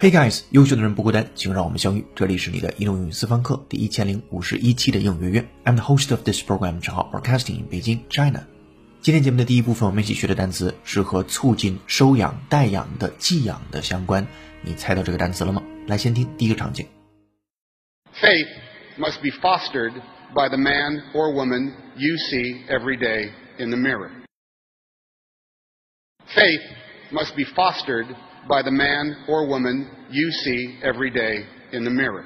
Hey guys，优秀的人不孤单，请让我们相遇。这里是你的移动英语私房课第一千零五十一期的英语约约。I'm the host of this program，账号 Broadcasting in Beijing, China。今天节目的第一部分，我们一起学的单词是和促进收养、代养的寄养的相关。你猜到这个单词了吗？来，先听第一个场景。Faith must be fostered by the man or woman you see every day in the mirror. Faith must be fostered by the man or woman you see every day in the mirror.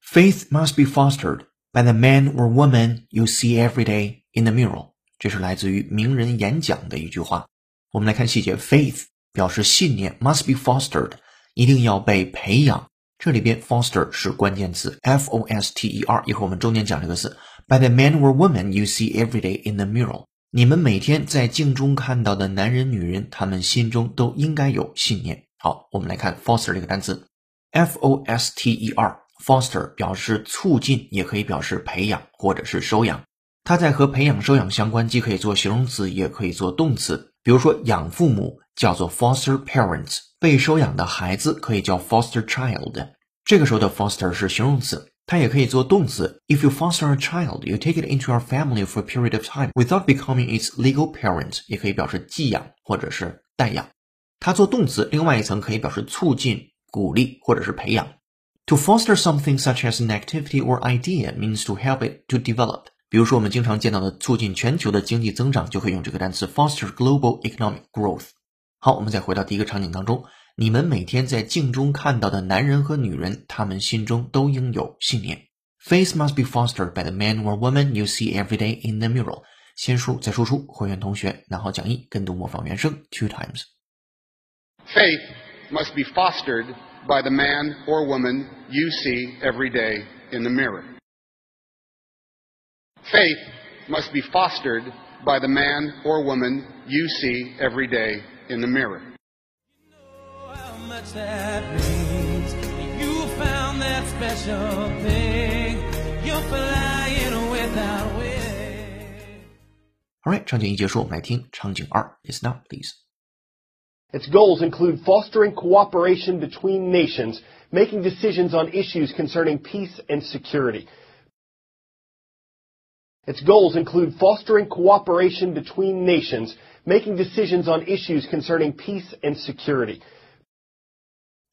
Faith must be fostered by the man or woman you see every day in the mirror。这是来自于名人演讲的一句话。我们来看细节，faith 表示信念，must be fostered，一定要被培养。这里边 foster 是关键词，f o s t e r。一会儿我们重点讲这个词。By the man or woman you see every day in the mirror。 你们每天在镜中看到的男人、女人，他们心中都应该有信念。好，我们来看 foster 这个单词，f o s t e r。foster 表示促进，也可以表示培养或者是收养。它在和培养、收养相关，既可以做形容词，也可以做动词。比如说，养父母叫做 foster parents，被收养的孩子可以叫 foster child。这个时候的 foster 是形容词。它也可以做动词。If you foster a child, you take it into your family for a period of time without becoming its legal parent，也可以表示寄养或者是代养。它做动词，另外一层可以表示促进、鼓励或者是培养。To foster something such as an activity or idea means to help it to develop。比如说我们经常见到的促进全球的经济增长，就可以用这个单词 foster global economic growth。好，我们再回到第一个场景当中。 你们每天在镜中看到的男人和女人，他们心中都应有信念。Faith must be fostered by the man or woman you see every day in the mirror。先输入再输出，会员同学拿好讲义，跟读模仿原声 two times。Faith must be fostered by the man or woman you see every day in the mirror. Faith must be fostered by the man or woman you see every day in the mirror much that means. You found that special thing. You're flying without wings. Alright，场景一结束，我们来听场景二，Listen up, please. Its goals include fostering cooperation between nations, making decisions on issues concerning peace and security. Its goals include fostering cooperation between nations, making decisions on issues concerning peace and security.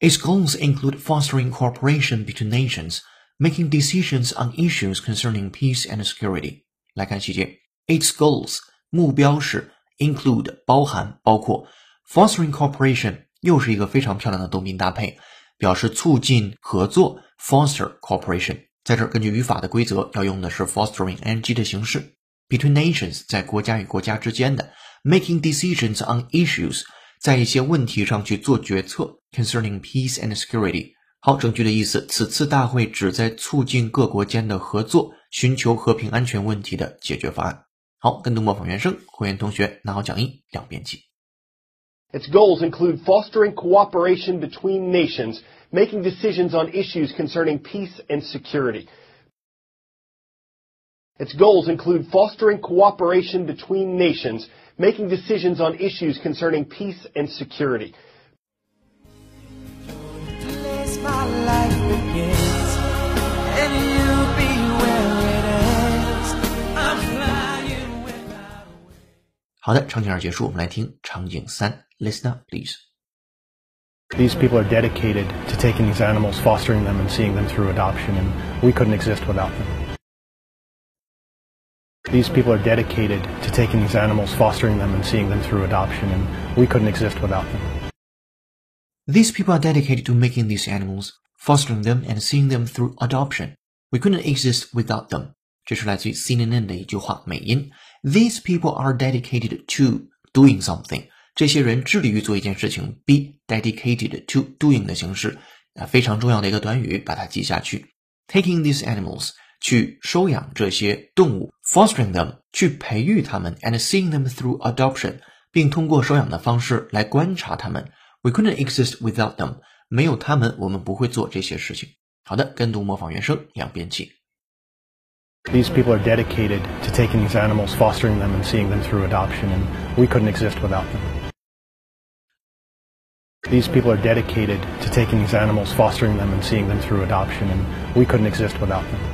Its goals include fostering cooperation between nations, making decisions on issues concerning peace and security. 来看细节，its goals 目标是 include 包含包括 fostering cooperation 又是一个非常漂亮的动宾搭配，表示促进合作 foster cooperation。在这儿根据语法的规则，要用的是 fostering ing 的形式。Between nations 在国家与国家之间的 making decisions on issues 在一些问题上去做决策，concerning peace and security。好，整句的意思，此次大会旨在促进各国间的合作，寻求和平安全问题的解决方案。好，跟读模仿原声，会员同学拿好讲义，两边起。Its goals include fostering cooperation between nations, making decisions on issues concerning peace and security. Its goals include fostering cooperation between nations, making decisions on issues concerning peace and security. Listen up, please. These people are dedicated to taking these animals, fostering them, and seeing them through adoption, and we couldn't exist without them. These people are dedicated to taking these animals, fostering them, and seeing them through adoption, and we couldn't exist without them. These people are dedicated to making these animals, fostering them, and seeing them through adoption. We couldn't exist without them. 这是来自于 CNN 的一句话美音。These people are dedicated to doing something. 这些人致力于做一件事情。Be dedicated to doing 的形式啊，非常重要的一个短语，把它记下去。Taking these animals 去收养这些动物，fostering them 去培育它们，and seeing them through adoption，并通过收养的方式来观察它们。We couldn't exist without them，没有他们，我们不会做这些事情。好的，跟读模仿原声，两遍起。These people are dedicated to taking these animals, fostering them, and seeing them through adoption, and we couldn't exist without them. These people are dedicated to taking these animals, fostering them, and seeing them through adoption, and we couldn't exist without them.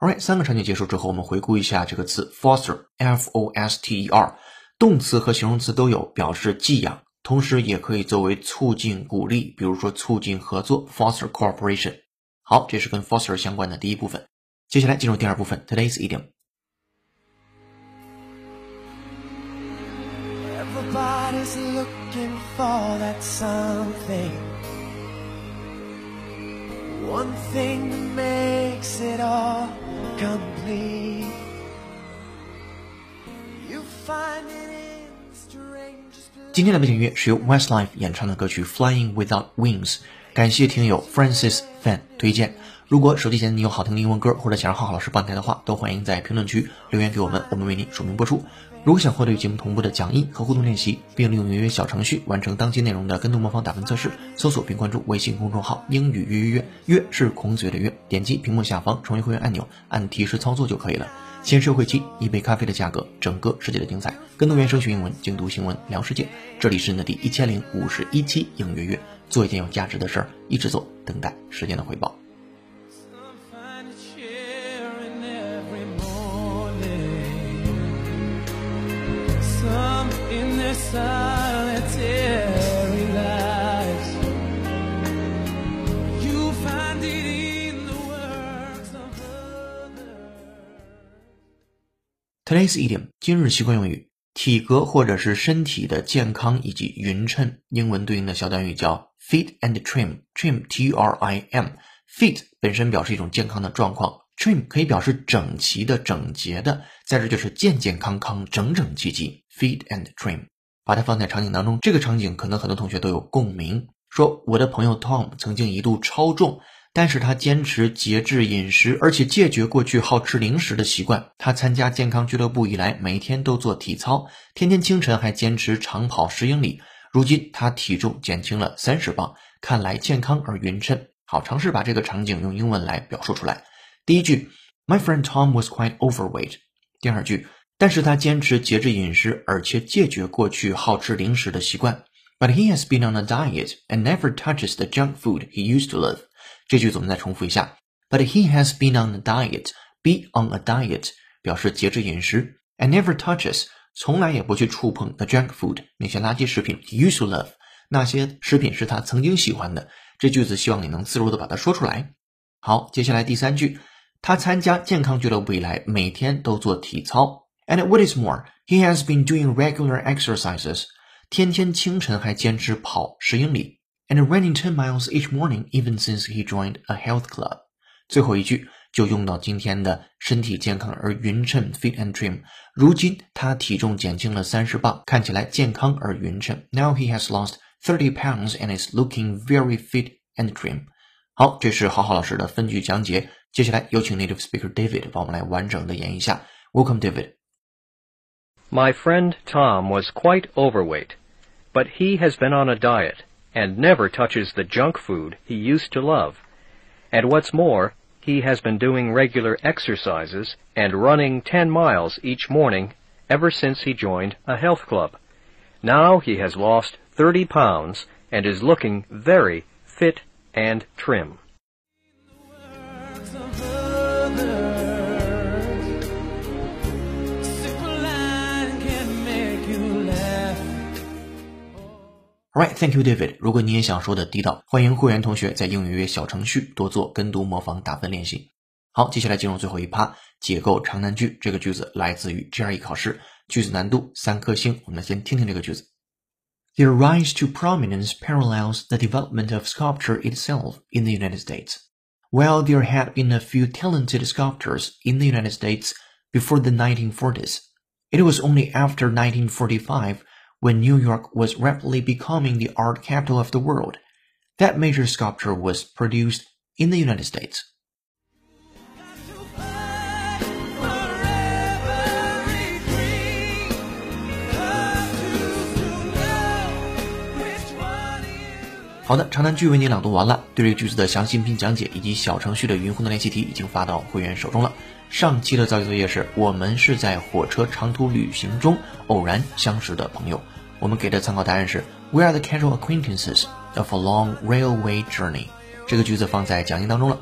Alright，三个场景结束之后，我们回顾一下这个词 foster，f o s t e r，动词和形容词都有，表示寄养，同时也可以作为促进、鼓励，比如说促进合作 foster cooperation。好，这是跟 foster 相关的第一部分。接下来进入第二部分，today's idiom。Everybody's looking for that something. One thing makes it all complete. You find it in strangest 今天的背景音乐是由 Westlife 演唱的歌曲《Flying Without Wings》，感谢听友 Francis Fan 推荐。 如果手机前你有好听的英文歌，或者想让浩浩老师帮你带的话，都欢迎在评论区留言给我们，我们为你署名播出。如果想获得与节目同步的讲义和互动练习，并利用约约小程序完成当期内容的跟读模仿打分测试，搜索并关注微信公众号“英语约约约”，约是孔子约的约，点击屏幕下方成为会员按钮，按提示操作就可以了。先收会期，一杯咖啡的价格，整个世界的精彩，跟读原声学英文，精读新闻聊世界。这里是你的第一千零五十一期英约约，做一件有价值的事儿，一直做，等待时间的回报。Today's idiom 今日习惯用语，体格或者是身体的健康以及匀称，英文对应的小短语叫 fit and trim。trim t r i m fit 本身表示一种健康的状况，trim 可以表示整齐的、整洁的，在这就是健健康康、整整齐齐。fit and trim，把它放在场景当中，这个场景可能很多同学都有共鸣。说我的朋友 Tom 曾经一度超重。但是他坚持节制饮食，而且戒绝过去好吃零食的习惯。他参加健康俱乐部以来，每天都做体操，天天清晨还坚持长跑十英里。如今他体重减轻了三十磅，看来健康而匀称。好，尝试把这个场景用英文来表述出来。第一句，My friend Tom was quite overweight。第二句，但是他坚持节制饮食，而且戒绝过去好吃零食的习惯。But he has been on a diet and never touches the junk food he used to love。这句我们再重复一下。But he has been on a diet. Be on a diet 表示节制饮食，and never touches 从来也不去触碰 the junk food 那些垃圾食品。He used to love 那些食品是他曾经喜欢的。这句子希望你能自如的把它说出来。好，接下来第三句，他参加健康俱乐部以来，每天都做体操。And what is more, he has been doing regular exercises. 天天清晨还坚持跑十英里。and running ten miles each morning even since he joined a health club。最后一句就用到今天的身体健康而匀称 （fit and trim）。如今他体重减轻了三十磅，看起来健康而匀称。Now he has lost thirty pounds and is looking very fit and trim。好，这是浩浩老师的分句讲解。接下来有请 native speaker David 帮我们来完整的演绎一下。Welcome, David. My friend Tom was quite overweight, but he has been on a diet and never touches the junk food he used to love. And what's more, he has been doing regular exercises and running 10 miles each morning ever since he joined a health club. Now he has lost 30 pounds and is looking very fit and trim. ，Right，Thank you, David。如果你也想说的地道，欢迎会员同学在英语约小程序多做跟读、模仿、打分练习。好，接下来进入最后一趴，解构长难句。这个句子来自于 GRE 考试，句子难度三颗星。我们来先听听这个句子：Their rise to prominence parallels the development of sculpture itself in the United States. While there had been a few talented sculptors in the United States before the 1940s, it was only after 1945 when New York was rapidly becoming the art capital of the world, that major sculpture was produced in the United States. 好的，长难句为你朗读完了。对这句子的详细音频讲解以及小程序的语音互动练习题已经发到会员手中了。上期的造句作业是我们是在火车长途旅行中偶然相识的朋友。我们给的参考答案是 We are the casual acquaintances of a long railway journey。这个句子放在讲义当中了。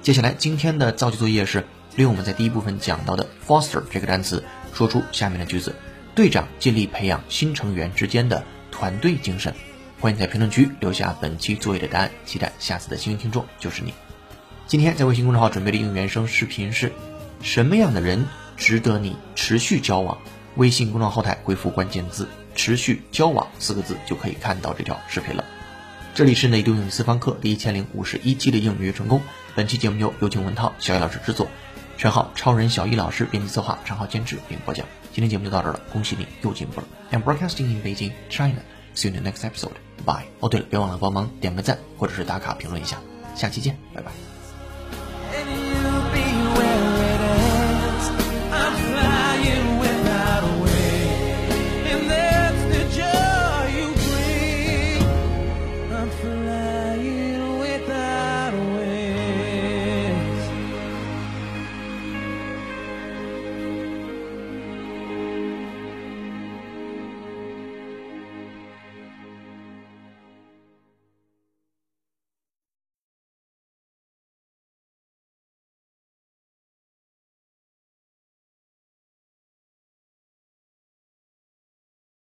接下来今天的造句作业是利用我们在第一部分讲到的 foster 这个单词，说出下面的句子：队长尽力培养新成员之间的团队精神。欢迎在评论区留下本期作业的答案，期待下次的幸运听众就是你。今天在微信公众号准备的应援声视频是：什么样的人值得你持续交往？微信公众号后台回复关键字“持续交往”四个字，就可以看到这条视频了。这里是内度英语私房课第一千零五十一期的英语成功。本期节目由有请文涛、小易老师制作，全号超人小易老师编辑策划，账号监制并播讲。今天节目就到这儿了，恭喜你又进步了。I'm broadcasting in Beijing, China. See you in the next episode. Bye. 哦，对了，别忘了帮忙点个赞或者是打卡评论一下。下期见，拜拜。